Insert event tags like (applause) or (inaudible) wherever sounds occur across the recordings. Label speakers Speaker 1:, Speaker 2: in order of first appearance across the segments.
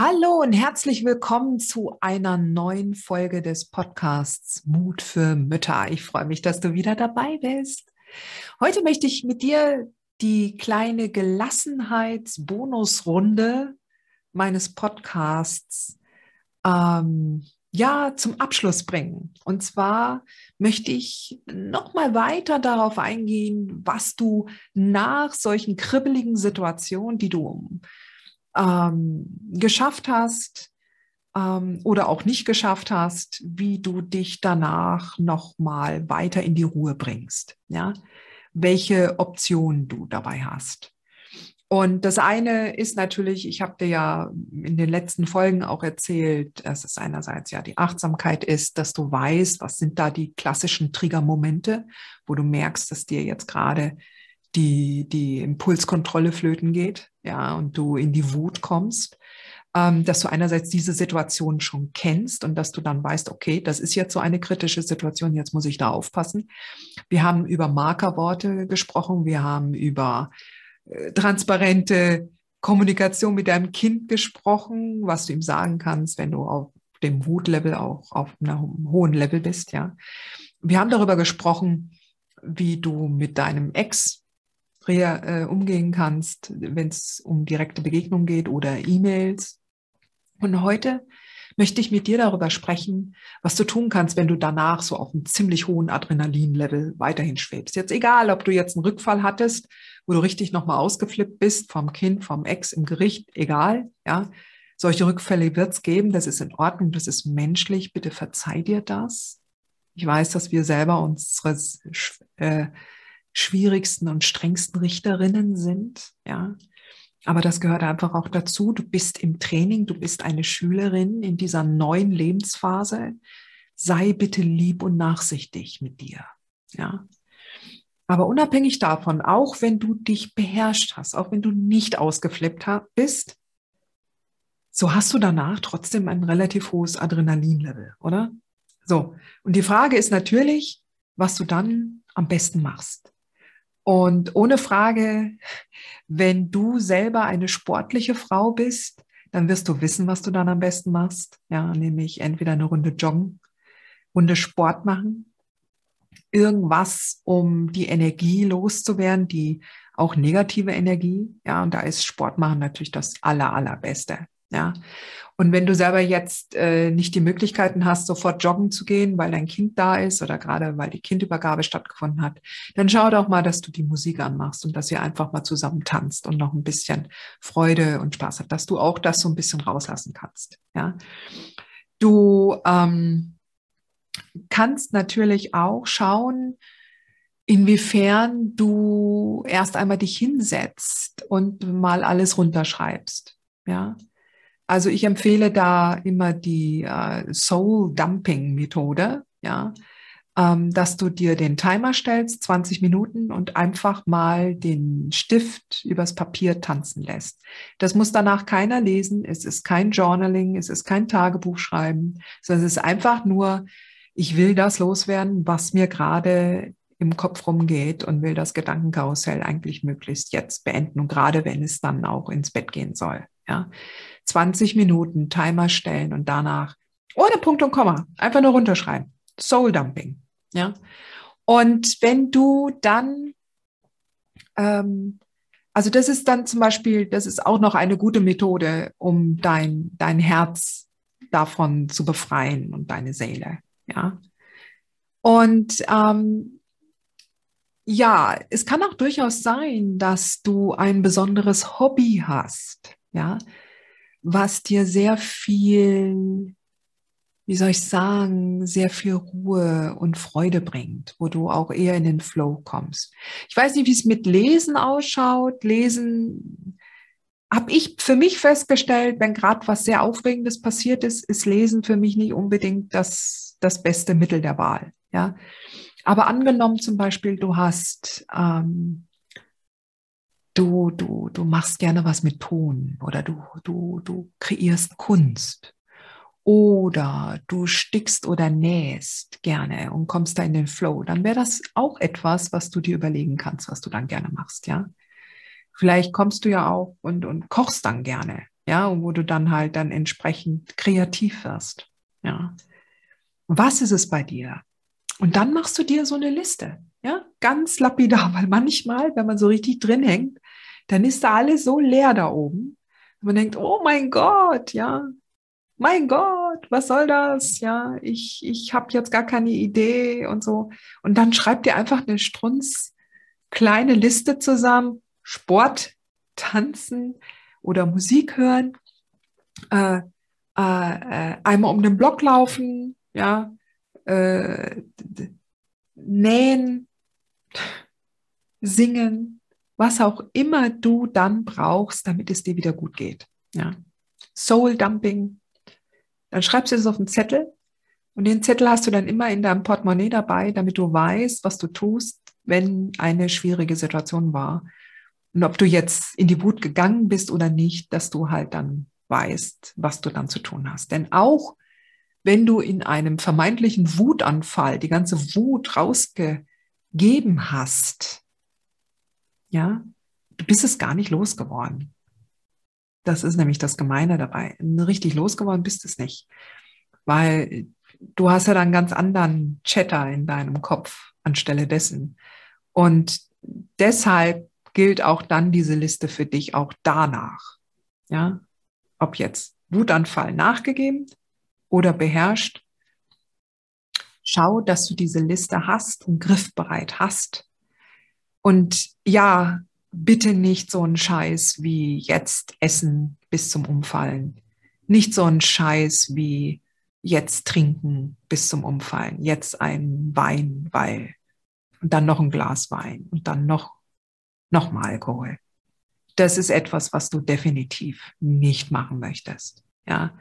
Speaker 1: Hallo und herzlich willkommen zu einer neuen Folge des Podcasts Mut für Mütter. Ich freue mich, dass du wieder dabei bist. Heute möchte ich mit dir die kleine Gelassenheitsbonusrunde meines Podcasts ähm, ja zum Abschluss bringen. Und zwar möchte ich noch mal weiter darauf eingehen, was du nach solchen kribbeligen Situationen, die du ähm, geschafft hast ähm, oder auch nicht geschafft hast, wie du dich danach nochmal weiter in die Ruhe bringst. Ja? Welche Optionen du dabei hast. Und das eine ist natürlich, ich habe dir ja in den letzten Folgen auch erzählt, dass es einerseits ja die Achtsamkeit ist, dass du weißt, was sind da die klassischen Triggermomente, wo du merkst, dass dir jetzt gerade die, die Impulskontrolle flöten geht, ja, und du in die Wut kommst, ähm, dass du einerseits diese Situation schon kennst und dass du dann weißt, okay, das ist jetzt so eine kritische Situation, jetzt muss ich da aufpassen. Wir haben über Markerworte gesprochen, wir haben über äh, transparente Kommunikation mit deinem Kind gesprochen, was du ihm sagen kannst, wenn du auf dem Wutlevel auch auf einem hohen Level bist, ja. Wir haben darüber gesprochen, wie du mit deinem Ex äh, umgehen kannst, wenn es um direkte Begegnung geht oder E-Mails. Und heute möchte ich mit dir darüber sprechen, was du tun kannst, wenn du danach so auf einem ziemlich hohen Adrenalinlevel weiterhin schwebst. Jetzt egal, ob du jetzt einen Rückfall hattest, wo du richtig nochmal ausgeflippt bist vom Kind, vom Ex im Gericht, egal, ja. Solche Rückfälle wird es geben, das ist in Ordnung, das ist menschlich, bitte verzeih dir das. Ich weiß, dass wir selber unsere äh, schwierigsten und strengsten Richterinnen sind, ja. Aber das gehört einfach auch dazu. Du bist im Training, du bist eine Schülerin in dieser neuen Lebensphase. Sei bitte lieb und nachsichtig mit dir, ja. Aber unabhängig davon, auch wenn du dich beherrscht hast, auch wenn du nicht ausgeflippt bist, so hast du danach trotzdem ein relativ hohes Adrenalinlevel, oder? So. Und die Frage ist natürlich, was du dann am besten machst. Und ohne Frage, wenn du selber eine sportliche Frau bist, dann wirst du wissen, was du dann am besten machst. Ja, nämlich entweder eine Runde joggen, Runde Sport machen, irgendwas, um die Energie loszuwerden, die auch negative Energie. Ja, und da ist Sport machen natürlich das aller, allerbeste. Ja. Und wenn du selber jetzt äh, nicht die Möglichkeiten hast, sofort joggen zu gehen, weil dein Kind da ist oder gerade weil die Kindübergabe stattgefunden hat, dann schau doch mal, dass du die Musik anmachst und dass ihr einfach mal zusammen tanzt und noch ein bisschen Freude und Spaß habt, dass du auch das so ein bisschen rauslassen kannst. Ja. Du ähm, kannst natürlich auch schauen, inwiefern du erst einmal dich hinsetzt und mal alles runterschreibst. Ja, also ich empfehle da immer die äh, Soul Dumping Methode, ja, ähm, dass du dir den Timer stellst, 20 Minuten und einfach mal den Stift übers Papier tanzen lässt. Das muss danach keiner lesen. Es ist kein Journaling, es ist kein Tagebuch schreiben, sondern es ist einfach nur, ich will das loswerden, was mir gerade im Kopf rumgeht und will das Gedankenkarussell eigentlich möglichst jetzt beenden und gerade wenn es dann auch ins Bett gehen soll. Ja, 20 Minuten Timer stellen und danach ohne Punkt und Komma einfach nur runterschreiben. Soul Dumping. Ja. Und wenn du dann, ähm, also das ist dann zum Beispiel, das ist auch noch eine gute Methode, um dein, dein Herz davon zu befreien und deine Seele. Ja. Und ähm, ja, es kann auch durchaus sein, dass du ein besonderes Hobby hast. Ja, was dir sehr viel, wie soll ich sagen, sehr viel Ruhe und Freude bringt, wo du auch eher in den Flow kommst. Ich weiß nicht, wie es mit Lesen ausschaut. Lesen habe ich für mich festgestellt, wenn gerade was sehr Aufregendes passiert ist, ist Lesen für mich nicht unbedingt das, das beste Mittel der Wahl. Ja, aber angenommen zum Beispiel, du hast ähm, du, du, du machst gerne was mit Ton oder du, du, du kreierst Kunst oder du stickst oder nähst gerne und kommst da in den Flow, dann wäre das auch etwas, was du dir überlegen kannst, was du dann gerne machst, ja. Vielleicht kommst du ja auch und, und kochst dann gerne, ja, wo du dann halt dann entsprechend kreativ wirst, ja. Was ist es bei dir? Und dann machst du dir so eine Liste, ja, ganz lapidar, (laughs) weil manchmal, wenn man so richtig drin hängt, dann ist da alles so leer da oben. man denkt, oh mein Gott, ja, mein Gott, was soll das? Ja, ich, ich habe jetzt gar keine Idee und so. Und dann schreibt ihr einfach eine strunz kleine Liste zusammen. Sport, Tanzen oder Musik hören, äh, äh, äh einmal um den Block laufen, ja, äh, nähen, singen, was auch immer du dann brauchst, damit es dir wieder gut geht. Ja. Soul Dumping. Dann schreibst du es auf einen Zettel und den Zettel hast du dann immer in deinem Portemonnaie dabei, damit du weißt, was du tust, wenn eine schwierige Situation war. Und ob du jetzt in die Wut gegangen bist oder nicht, dass du halt dann weißt, was du dann zu tun hast. Denn auch wenn du in einem vermeintlichen Wutanfall die ganze Wut rausgegeben hast, ja, du bist es gar nicht losgeworden. Das ist nämlich das Gemeine dabei. Richtig losgeworden bist es nicht, weil du hast ja dann ganz anderen Chatter in deinem Kopf anstelle dessen. Und deshalb gilt auch dann diese Liste für dich auch danach. Ja, ob jetzt Wutanfall nachgegeben oder beherrscht. Schau, dass du diese Liste hast und griffbereit hast und ja, bitte nicht so ein Scheiß wie jetzt essen bis zum Umfallen. Nicht so ein Scheiß wie jetzt trinken bis zum Umfallen. Jetzt ein Wein, weil und dann noch ein Glas Wein und dann noch noch mal Alkohol. Das ist etwas, was du definitiv nicht machen möchtest, ja,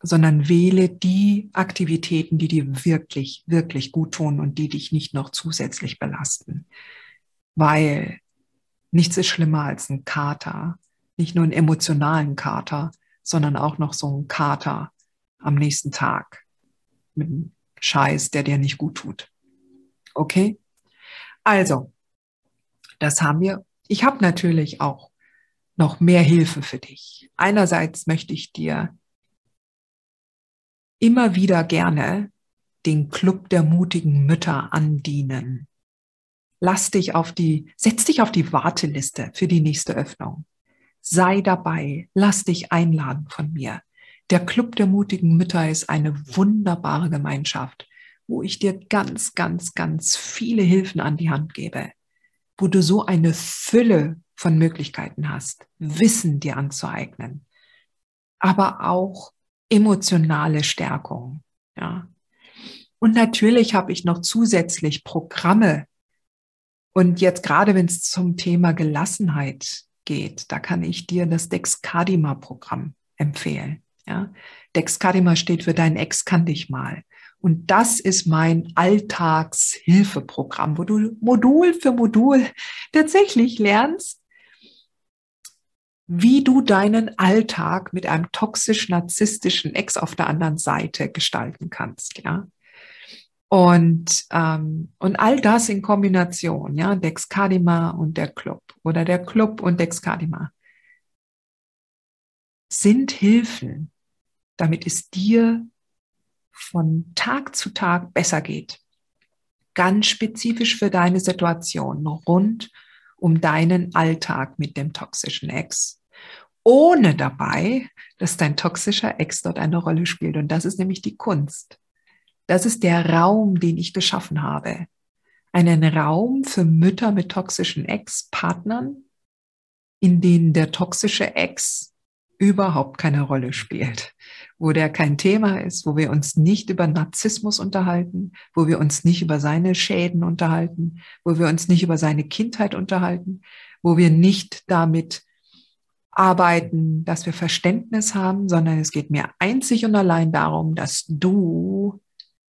Speaker 1: sondern wähle die Aktivitäten, die dir wirklich wirklich gut tun und die dich nicht noch zusätzlich belasten weil nichts ist schlimmer als ein Kater, nicht nur einen emotionalen Kater, sondern auch noch so ein Kater am nächsten Tag mit einem Scheiß, der dir nicht gut tut. Okay? Also, das haben wir. Ich habe natürlich auch noch mehr Hilfe für dich. Einerseits möchte ich dir immer wieder gerne den Club der mutigen Mütter andienen lass dich auf die, setz dich auf die Warteliste für die nächste Öffnung. Sei dabei, lass dich einladen von mir. Der Club der mutigen Mütter ist eine wunderbare Gemeinschaft, wo ich dir ganz, ganz, ganz viele Hilfen an die Hand gebe, wo du so eine Fülle von Möglichkeiten hast, Wissen dir anzueignen, aber auch emotionale Stärkung, ja. Und natürlich habe ich noch zusätzlich Programme und jetzt gerade, wenn es zum Thema Gelassenheit geht, da kann ich dir das Dexcadima-Programm empfehlen. Ja? Dexcadima steht für dein Ex kann dich mal. Und das ist mein Alltagshilfeprogramm, wo du Modul für Modul tatsächlich lernst, wie du deinen Alltag mit einem toxisch-narzisstischen Ex auf der anderen Seite gestalten kannst. Ja? Und, ähm, und all das in Kombination, ja, Dexcadima und der Club oder der Club und Dexcadima sind Hilfen, damit es dir von Tag zu Tag besser geht. Ganz spezifisch für deine Situation rund um deinen Alltag mit dem toxischen Ex. Ohne dabei, dass dein toxischer Ex dort eine Rolle spielt. Und das ist nämlich die Kunst. Das ist der Raum, den ich geschaffen habe. Einen Raum für Mütter mit toxischen Ex-Partnern, in denen der toxische Ex überhaupt keine Rolle spielt, wo der kein Thema ist, wo wir uns nicht über Narzissmus unterhalten, wo wir uns nicht über seine Schäden unterhalten, wo wir uns nicht über seine Kindheit unterhalten, wo wir nicht damit arbeiten, dass wir Verständnis haben, sondern es geht mir einzig und allein darum, dass du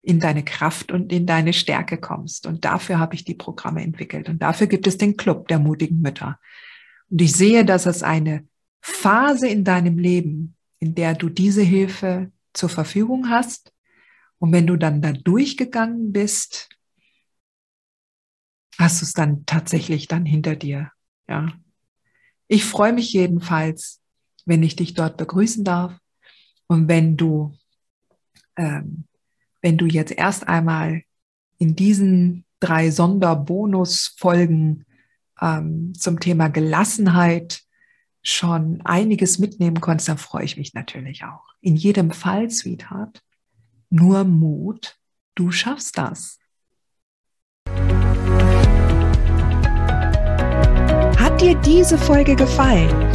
Speaker 1: in deine Kraft und in deine Stärke kommst. Und dafür habe ich die Programme entwickelt. Und dafür gibt es den Club der mutigen Mütter. Und ich sehe, dass es eine Phase in deinem Leben, in der du diese Hilfe zur Verfügung hast. Und wenn du dann da durchgegangen bist, hast du es dann tatsächlich dann hinter dir. Ja. Ich freue mich jedenfalls, wenn ich dich dort begrüßen darf. Und wenn du, ähm, wenn du jetzt erst einmal in diesen drei Sonderbonusfolgen ähm, zum Thema Gelassenheit schon einiges mitnehmen konntest, dann freue ich mich natürlich auch. In jedem Fall, Sweetheart, nur Mut, du schaffst das.
Speaker 2: Hat dir diese Folge gefallen?